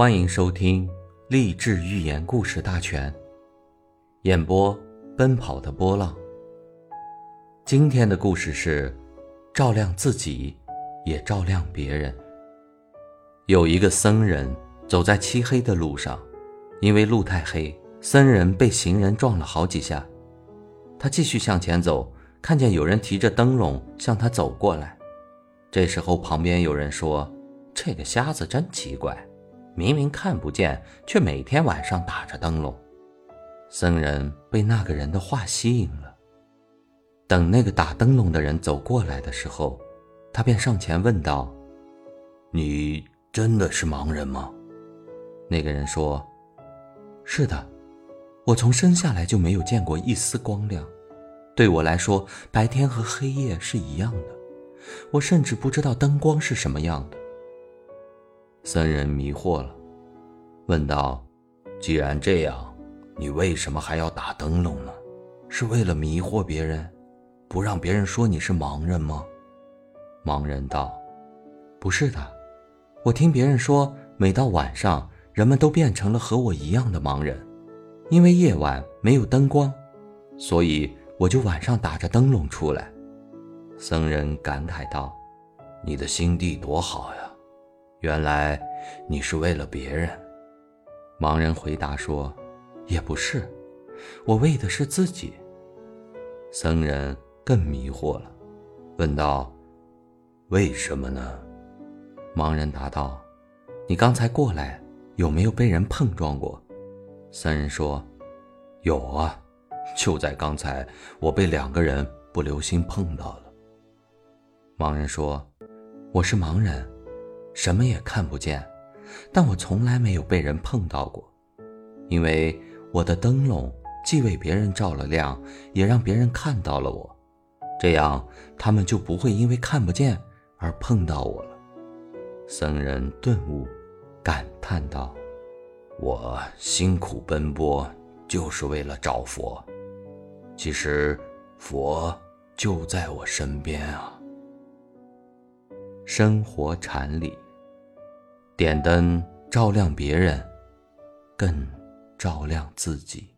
欢迎收听励志寓言故事大全，演播：奔跑的波浪。今天的故事是：照亮自己，也照亮别人。有一个僧人走在漆黑的路上，因为路太黑，僧人被行人撞了好几下。他继续向前走，看见有人提着灯笼向他走过来。这时候，旁边有人说：“这个瞎子真奇怪。”明明看不见，却每天晚上打着灯笼。僧人被那个人的话吸引了。等那个打灯笼的人走过来的时候，他便上前问道：“你真的是盲人吗？”那个人说：“是的，我从生下来就没有见过一丝光亮。对我来说，白天和黑夜是一样的。我甚至不知道灯光是什么样的。”僧人迷惑了，问道：“既然这样，你为什么还要打灯笼呢？是为了迷惑别人，不让别人说你是盲人吗？”盲人道：“不是的，我听别人说，每到晚上，人们都变成了和我一样的盲人，因为夜晚没有灯光，所以我就晚上打着灯笼出来。”僧人感慨道：“你的心地多好呀！”原来你是为了别人，盲人回答说：“也不是，我为的是自己。”僧人更迷惑了，问道：“为什么呢？”盲人答道：“你刚才过来，有没有被人碰撞过？”僧人说：“有啊，就在刚才，我被两个人不留心碰到了。”盲人说：“我是盲人。”什么也看不见，但我从来没有被人碰到过，因为我的灯笼既为别人照了亮，也让别人看到了我，这样他们就不会因为看不见而碰到我了。僧人顿悟，感叹道：“我辛苦奔波，就是为了找佛。其实，佛就在我身边啊。”生活禅理：点灯照亮别人，更照亮自己。